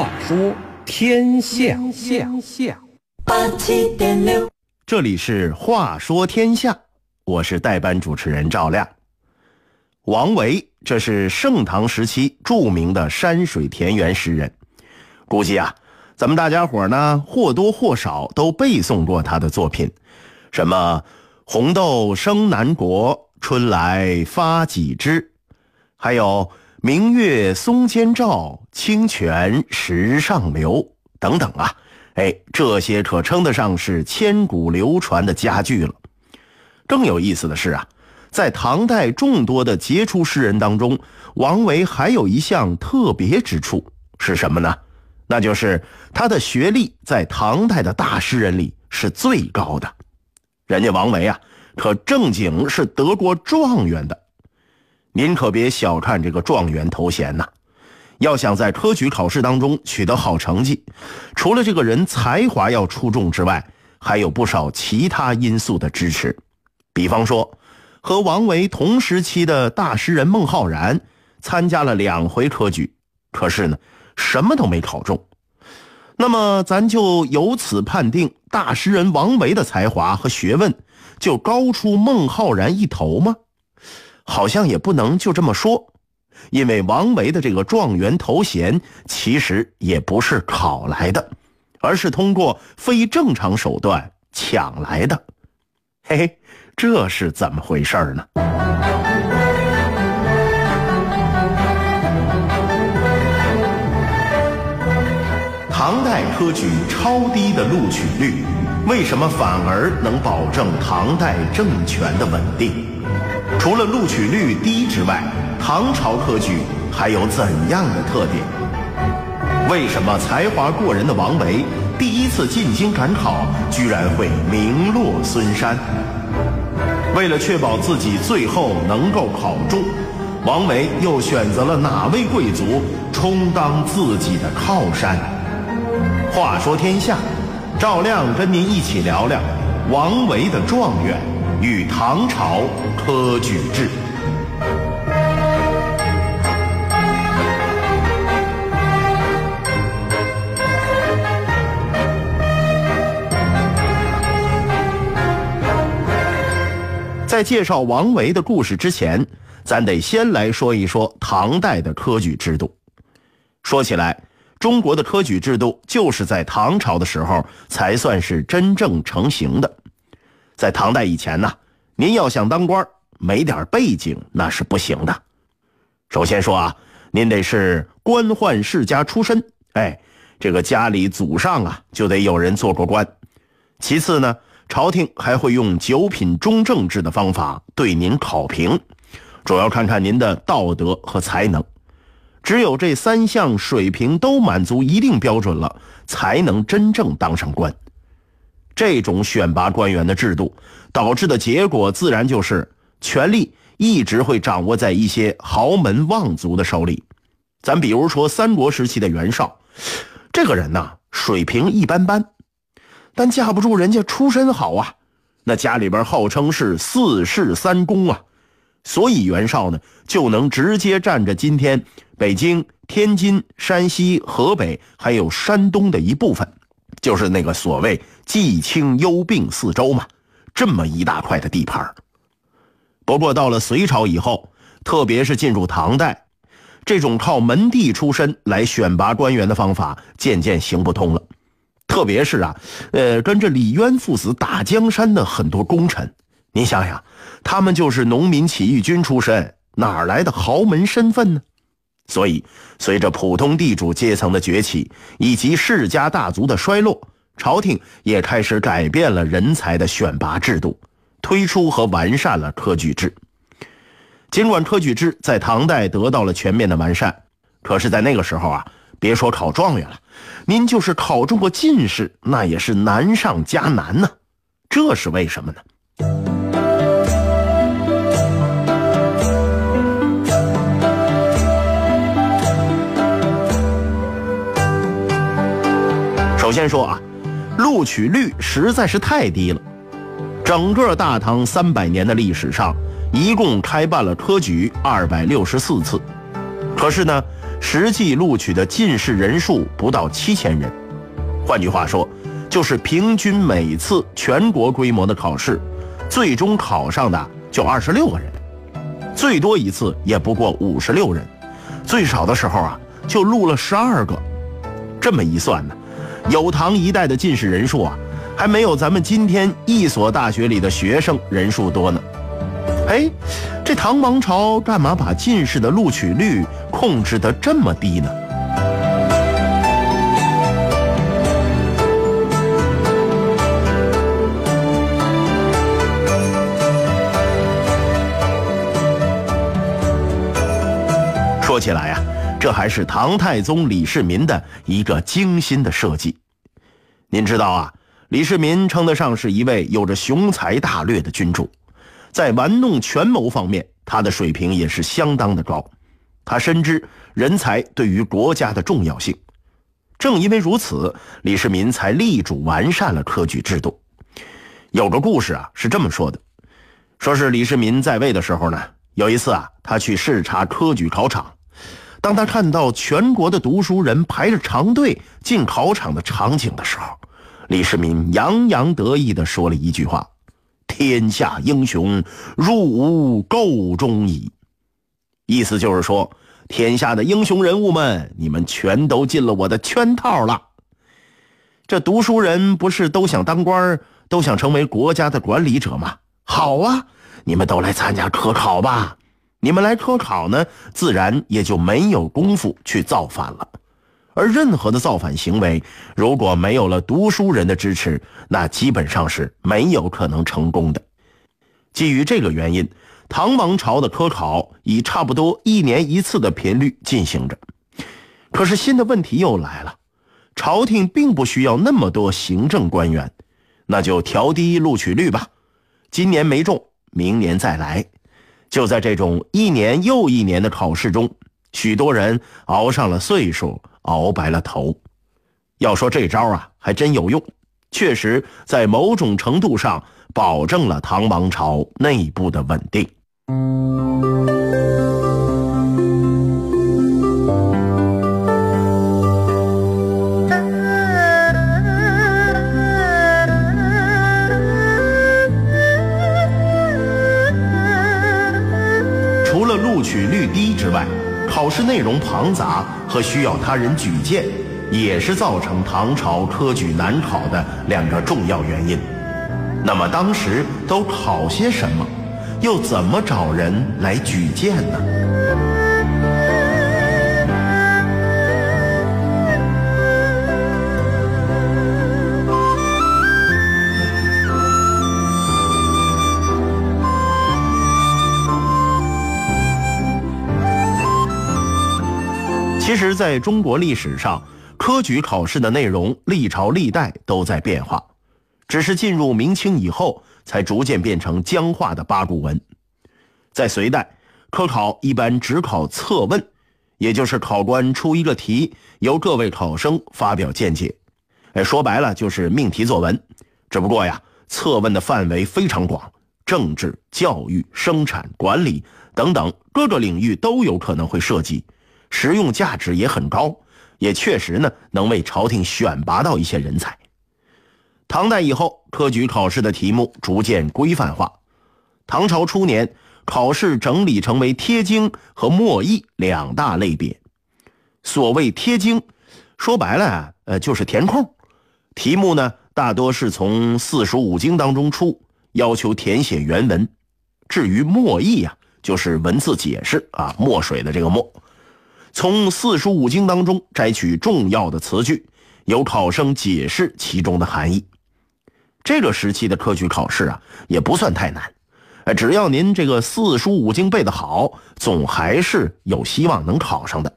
话说天下，下下八七点六，这里是《话说天下》，我是代班主持人赵亮。王维，这是盛唐时期著名的山水田园诗人，估计啊，咱们大家伙呢或多或少都背诵过他的作品，什么“红豆生南国，春来发几枝”，还有“明月松间照，清泉石上流”等等啊。哎，这些可称得上是千古流传的佳句了。更有意思的是啊，在唐代众多的杰出诗人当中，王维还有一项特别之处是什么呢？那就是他的学历在唐代的大诗人里是最高的。人家王维啊，可正经是得过状元的。您可别小看这个状元头衔呐。要想在科举考试当中取得好成绩，除了这个人才华要出众之外，还有不少其他因素的支持。比方说，和王维同时期的大诗人孟浩然参加了两回科举，可是呢，什么都没考中。那么，咱就由此判定大诗人王维的才华和学问就高出孟浩然一头吗？好像也不能就这么说。因为王维的这个状元头衔其实也不是考来的，而是通过非正常手段抢来的。嘿嘿，这是怎么回事呢？唐代科举超低的录取率，为什么反而能保证唐代政权的稳定？除了录取率低之外，唐朝科举还有怎样的特点？为什么才华过人的王维第一次进京赶考居然会名落孙山？为了确保自己最后能够考中，王维又选择了哪位贵族充当自己的靠山？话说天下，赵亮跟您一起聊聊王维的状元与唐朝科举制。在介绍王维的故事之前，咱得先来说一说唐代的科举制度。说起来，中国的科举制度就是在唐朝的时候才算是真正成型的。在唐代以前呢，您要想当官，没点背景那是不行的。首先说啊，您得是官宦世家出身，哎，这个家里祖上啊就得有人做过官。其次呢。朝廷还会用九品中正制的方法对您考评，主要看看您的道德和才能。只有这三项水平都满足一定标准了，才能真正当上官。这种选拔官员的制度导致的结果，自然就是权力一直会掌握在一些豪门望族的手里。咱比如说三国时期的袁绍，这个人呐，水平一般般。但架不住人家出身好啊，那家里边号称是四世三公啊，所以袁绍呢就能直接占着今天北京、天津、山西、河北还有山东的一部分，就是那个所谓冀青幽并四州嘛，这么一大块的地盘。不过到了隋朝以后，特别是进入唐代，这种靠门第出身来选拔官员的方法渐渐行不通了。特别是啊，呃，跟着李渊父子打江山的很多功臣，您想想，他们就是农民起义军出身，哪来的豪门身份呢？所以，随着普通地主阶层的崛起以及世家大族的衰落，朝廷也开始改变了人才的选拔制度，推出和完善了科举制。尽管科举制在唐代得到了全面的完善，可是，在那个时候啊。别说考状元了，您就是考中过进士，那也是难上加难呢。这是为什么呢？首先说啊，录取率实在是太低了。整个大唐三百年的历史上，一共开办了科举二百六十四次，可是呢。实际录取的进士人数不到七千人。换句话说，就是平均每次全国规模的考试，最终考上的就二十六个人，最多一次也不过五十六人，最少的时候啊就录了十二个。这么一算呢，有唐一代的进士人数啊，还没有咱们今天一所大学里的学生人数多呢。哎，这唐王朝干嘛把进士的录取率控制得这么低呢？说起来呀，这还是唐太宗李世民的一个精心的设计。您知道啊，李世民称得上是一位有着雄才大略的君主，在玩弄权谋方面，他的水平也是相当的高。他深知人才对于国家的重要性，正因为如此，李世民才力主完善了科举制度。有个故事啊，是这么说的：说是李世民在位的时候呢，有一次啊，他去视察科举考场。当他看到全国的读书人排着长队进考场的场景的时候，李世民洋洋得意地说了一句话：“天下英雄入吾彀中矣。”意思就是说，天下的英雄人物们，你们全都进了我的圈套了。这读书人不是都想当官都想成为国家的管理者吗？好啊，你们都来参加科考吧。你们来科考呢，自然也就没有功夫去造反了。而任何的造反行为，如果没有了读书人的支持，那基本上是没有可能成功的。基于这个原因，唐王朝的科考以差不多一年一次的频率进行着。可是新的问题又来了，朝廷并不需要那么多行政官员，那就调低录取率吧。今年没中，明年再来。就在这种一年又一年的考试中，许多人熬上了岁数，熬白了头。要说这招啊，还真有用，确实在某种程度上保证了唐王朝内部的稳定。内容庞杂和需要他人举荐，也是造成唐朝科举难考的两个重要原因。那么当时都考些什么？又怎么找人来举荐呢？其实，在中国历史上，科举考试的内容历朝历代都在变化，只是进入明清以后，才逐渐变成僵化的八股文。在隋代，科考一般只考测问，也就是考官出一个题，由各位考生发表见解。哎，说白了就是命题作文。只不过呀，测问的范围非常广，政治、教育、生产、管理等等各个领域都有可能会涉及。实用价值也很高，也确实呢能为朝廷选拔到一些人才。唐代以后，科举考试的题目逐渐规范化。唐朝初年，考试整理成为贴经和默议两大类别。所谓贴经，说白了啊，呃，就是填空。题目呢，大多是从四书五经当中出，要求填写原文。至于默议呀，就是文字解释啊，墨水的这个墨。从四书五经当中摘取重要的词句，由考生解释其中的含义。这个时期的科举考试啊，也不算太难，只要您这个四书五经背得好，总还是有希望能考上的。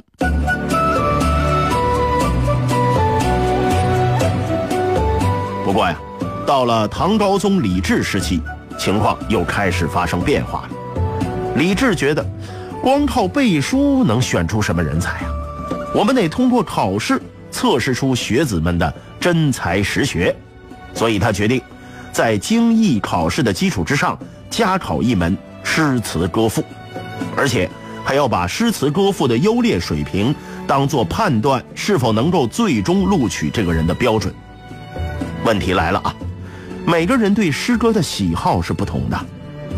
不过呀，到了唐高宗李治时期，情况又开始发生变化了。李治觉得。光靠背书能选出什么人才啊？我们得通过考试测试出学子们的真才实学，所以他决定在经义考试的基础之上加考一门诗词歌赋，而且还要把诗词歌赋的优劣水平当做判断是否能够最终录取这个人的标准。问题来了啊，每个人对诗歌的喜好是不同的，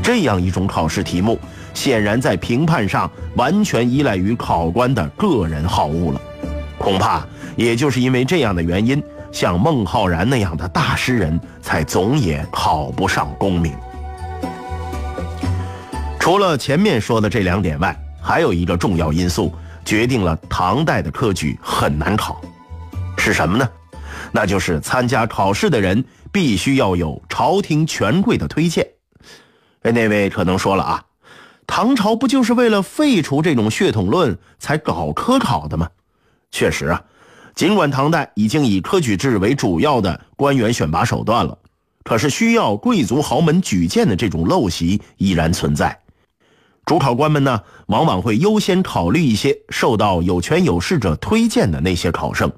这样一种考试题目，显然在评判上完全依赖于考官的个人好恶了。恐怕也就是因为这样的原因，像孟浩然那样的大诗人才总也考不上功名。除了前面说的这两点外，还有一个重要因素决定了唐代的科举很难考，是什么呢？那就是参加考试的人必须要有朝廷权贵的推荐。哎，那位可能说了啊，唐朝不就是为了废除这种血统论才搞科考的吗？确实啊，尽管唐代已经以科举制为主要的官员选拔手段了，可是需要贵族豪门举荐的这种陋习依然存在。主考官们呢，往往会优先考虑一些受到有权有势者推荐的那些考生，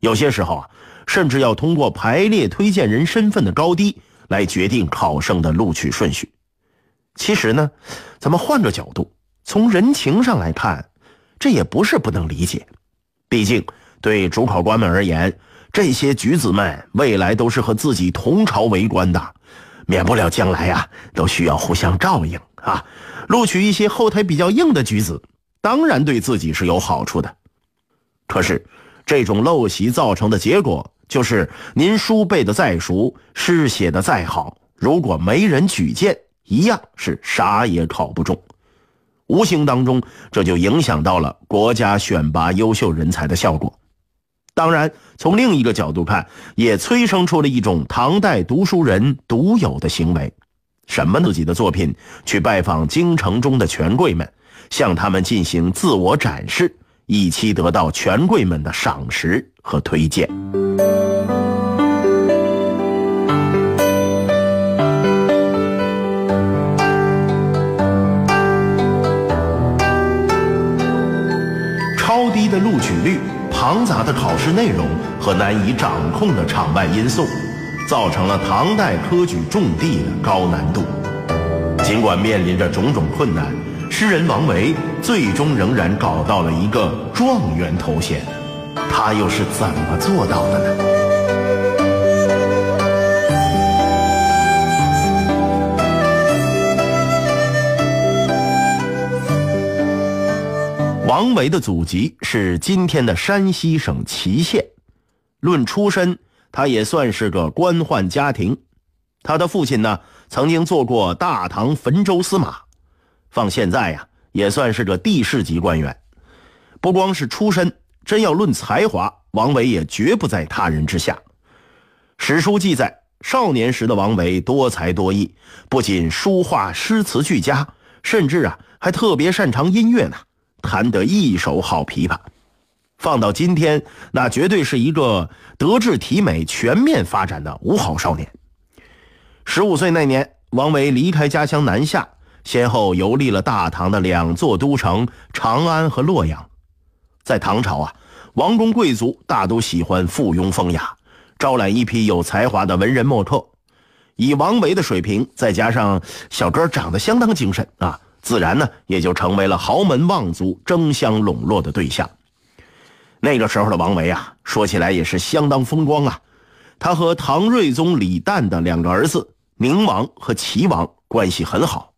有些时候啊，甚至要通过排列推荐人身份的高低来决定考生的录取顺序。其实呢，咱们换个角度，从人情上来看，这也不是不能理解。毕竟对主考官们而言，这些举子们未来都是和自己同朝为官的，免不了将来呀都需要互相照应啊。录取一些后台比较硬的举子，当然对自己是有好处的。可是，这种陋习造成的结果，就是您书背的再熟，诗写的再好，如果没人举荐，一样是啥也考不中。无形当中，这就影响到了国家选拔优秀人才的效果。当然，从另一个角度看，也催生出了一种唐代读书人独有的行为。什么自己的作品去拜访京城中的权贵们，向他们进行自我展示，以期得到权贵们的赏识和推荐。的录取率、庞杂的考试内容和难以掌控的场外因素。造成了唐代科举重地的高难度。尽管面临着种种困难，诗人王维最终仍然搞到了一个状元头衔。他又是怎么做到的呢？王维的祖籍是今天的山西省祁县，论出身。他也算是个官宦家庭，他的父亲呢曾经做过大唐汾州司马，放现在呀也算是个地市级官员。不光是出身，真要论才华，王维也绝不在他人之下。史书记载，少年时的王维多才多艺，不仅书画诗词俱佳，甚至啊还特别擅长音乐呢，弹得一手好琵琶。放到今天，那绝对是一个德智体美全面发展的五好少年。十五岁那年，王维离开家乡南下，先后游历了大唐的两座都城长安和洛阳。在唐朝啊，王公贵族大都喜欢附庸风雅，招揽一批有才华的文人墨客。以王维的水平，再加上小哥长得相当精神啊，自然呢也就成为了豪门望族争相笼络的对象。那个时候的王维啊，说起来也是相当风光啊。他和唐睿宗李旦的两个儿子宁王和齐王关系很好，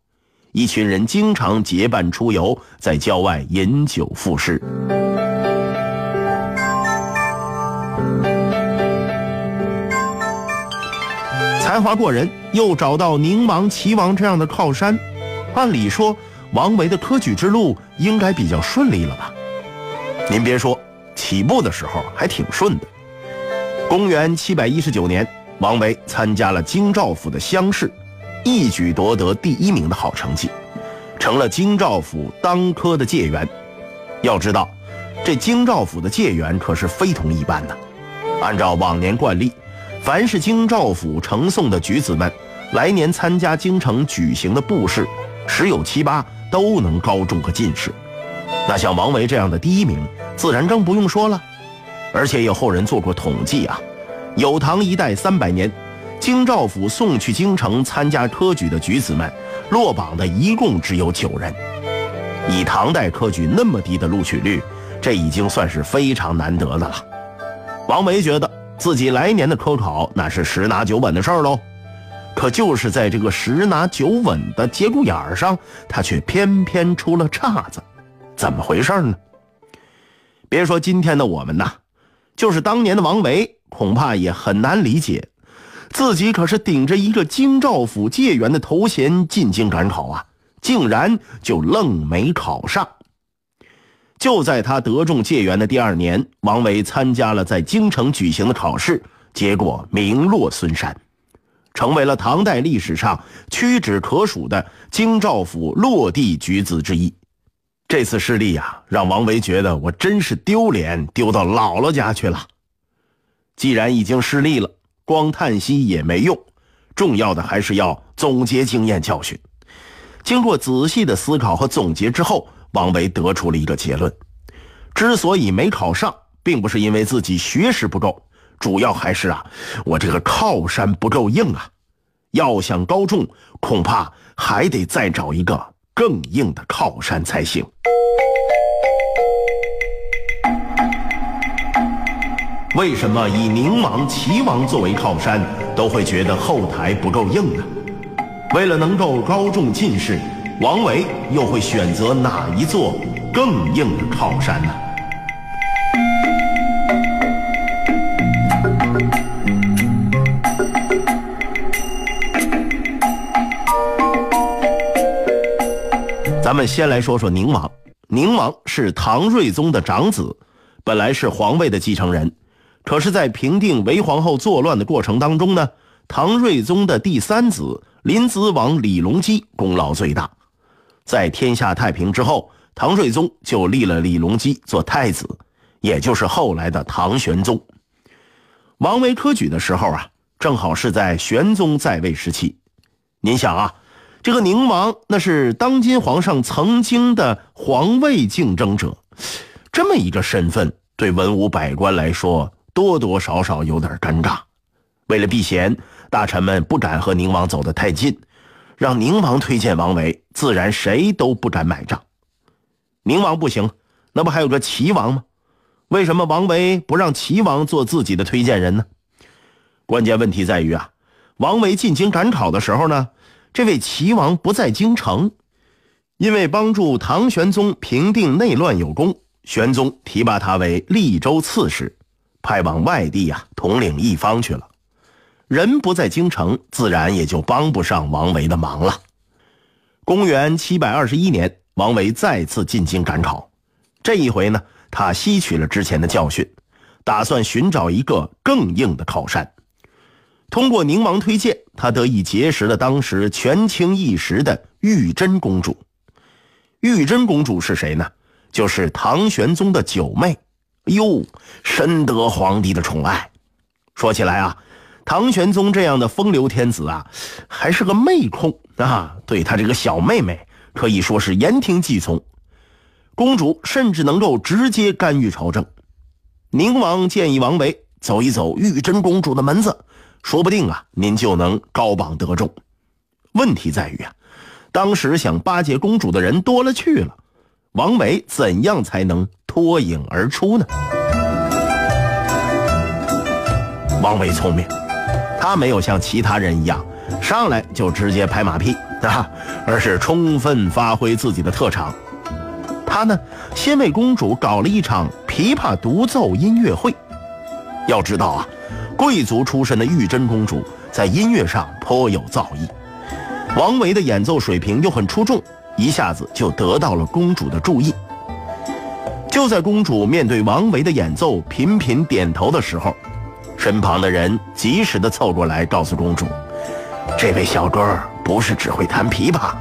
一群人经常结伴出游，在郊外饮酒赋诗。才华过人，又找到宁王、齐王这样的靠山，按理说王维的科举之路应该比较顺利了吧？您别说。起步的时候还挺顺的。公元七百一十九年，王维参加了京兆府的乡试，一举夺得第一名的好成绩，成了京兆府当科的解元。要知道，这京兆府的解元可是非同一般的。按照往年惯例，凡是京兆府呈送的举子们，来年参加京城举行的布试，十有七八都能高中个进士。那像王维这样的第一名。自然更不用说了，而且有后人做过统计啊，有唐一代三百年，京兆府送去京城参加科举的举子们，落榜的一共只有九人。以唐代科举那么低的录取率，这已经算是非常难得的了。王维觉得自己来年的科考那是十拿九稳的事儿喽，可就是在这个十拿九稳的节骨眼上，他却偏偏出了岔子，怎么回事呢？别说今天的我们呐，就是当年的王维，恐怕也很难理解，自己可是顶着一个京兆府解元的头衔进京赶考啊，竟然就愣没考上。就在他得中解元的第二年，王维参加了在京城举行的考试，结果名落孙山，成为了唐代历史上屈指可数的京兆府落地举子之一。这次失利呀，让王维觉得我真是丢脸，丢到姥姥家去了。既然已经失利了，光叹息也没用，重要的还是要总结经验教训。经过仔细的思考和总结之后。王维得出了一个结论：之所以没考上，并不是因为自己学识不够，主要还是啊，我这个靠山不够硬啊。要想高中，恐怕还得再找一个更硬的靠山才行。为什么以宁王、齐王作为靠山，都会觉得后台不够硬呢？为了能够高中进士。王维又会选择哪一座更硬的靠山呢？们先来说说宁王。宁王是唐睿宗的长子，本来是皇位的继承人，可是，在平定韦皇后作乱的过程当中呢，唐睿宗的第三子临淄王李隆基功劳最大。在天下太平之后，唐睿宗就立了李隆基做太子，也就是后来的唐玄宗。王维科举的时候啊，正好是在玄宗在位时期。您想啊，这个宁王那是当今皇上曾经的皇位竞争者，这么一个身份，对文武百官来说多多少少有点尴尬。为了避嫌，大臣们不敢和宁王走得太近。让宁王推荐王维，自然谁都不敢买账。宁王不行，那不还有个齐王吗？为什么王维不让齐王做自己的推荐人呢？关键问题在于啊，王维进京赶考的时候呢，这位齐王不在京城，因为帮助唐玄宗平定内乱有功，玄宗提拔他为利州刺史，派往外地啊统领一方去了。人不在京城，自然也就帮不上王维的忙了。公元七百二十一年，王维再次进京赶考，这一回呢，他吸取了之前的教训，打算寻找一个更硬的靠山。通过宁王推荐，他得以结识了当时权倾一时的玉真公主。玉真公主是谁呢？就是唐玄宗的九妹。哟，深得皇帝的宠爱。说起来啊。唐玄宗这样的风流天子啊，还是个妹控啊，对他这个小妹妹可以说是言听计从。公主甚至能够直接干预朝政。宁王建议王维走一走玉真公主的门子，说不定啊，您就能高榜得中。问题在于啊，当时想巴结公主的人多了去了，王维怎样才能脱颖而出呢？王维聪明。他没有像其他人一样上来就直接拍马屁啊，而是充分发挥自己的特长。他呢，先为公主搞了一场琵琶独奏音乐会。要知道啊，贵族出身的玉真公主在音乐上颇有造诣，王维的演奏水平又很出众，一下子就得到了公主的注意。就在公主面对王维的演奏频频点头的时候。身旁的人及时的凑过来，告诉公主：“这位小哥不是只会弹琵琶，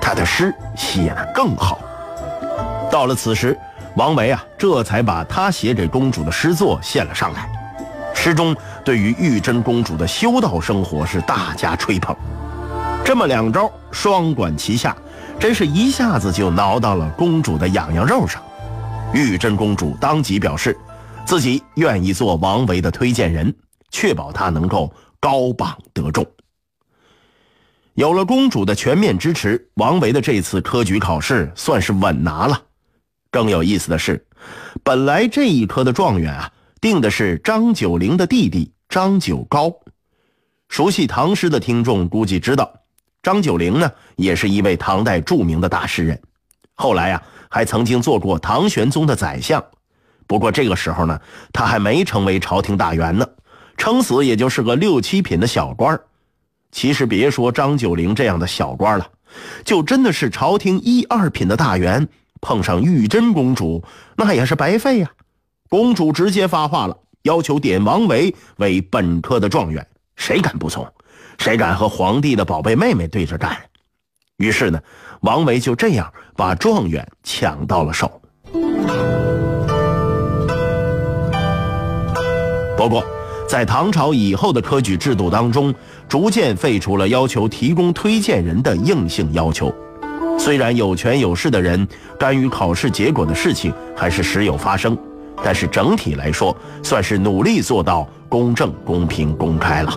他的诗写得更好。”到了此时，王维啊，这才把他写给公主的诗作献了上来。诗中对于玉真公主的修道生活是大加吹捧。这么两招双管齐下，真是一下子就挠到了公主的痒痒肉上。玉真公主当即表示。自己愿意做王维的推荐人，确保他能够高榜得中。有了公主的全面支持，王维的这次科举考试算是稳拿了。更有意思的是，本来这一科的状元啊，定的是张九龄的弟弟张九高。熟悉唐诗的听众估计知道，张九龄呢，也是一位唐代著名的大诗人，后来啊，还曾经做过唐玄宗的宰相。不过这个时候呢，他还没成为朝廷大员呢，撑死也就是个六七品的小官其实别说张九龄这样的小官了，就真的是朝廷一二品的大员。碰上玉真公主，那也是白费呀！公主直接发话了，要求点王维为本科的状元。谁敢不从？谁敢和皇帝的宝贝妹妹对着干？于是呢，王维就这样把状元抢到了手。不过，在唐朝以后的科举制度当中，逐渐废除了要求提供推荐人的硬性要求。虽然有权有势的人干预考试结果的事情还是时有发生，但是整体来说算是努力做到公正、公平、公开了。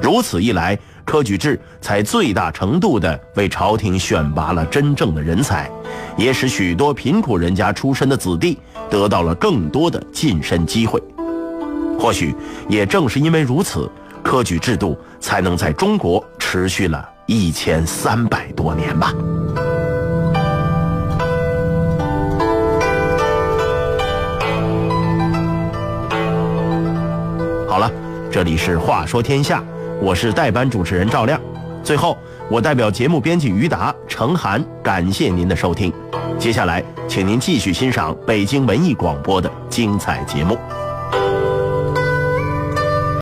如此一来，科举制才最大程度地为朝廷选拔了真正的人才，也使许多贫苦人家出身的子弟得到了更多的晋升机会。或许也正是因为如此，科举制度才能在中国持续了一千三百多年吧。这里是《话说天下》，我是代班主持人赵亮。最后，我代表节目编辑于达、程涵，感谢您的收听。接下来，请您继续欣赏北京文艺广播的精彩节目。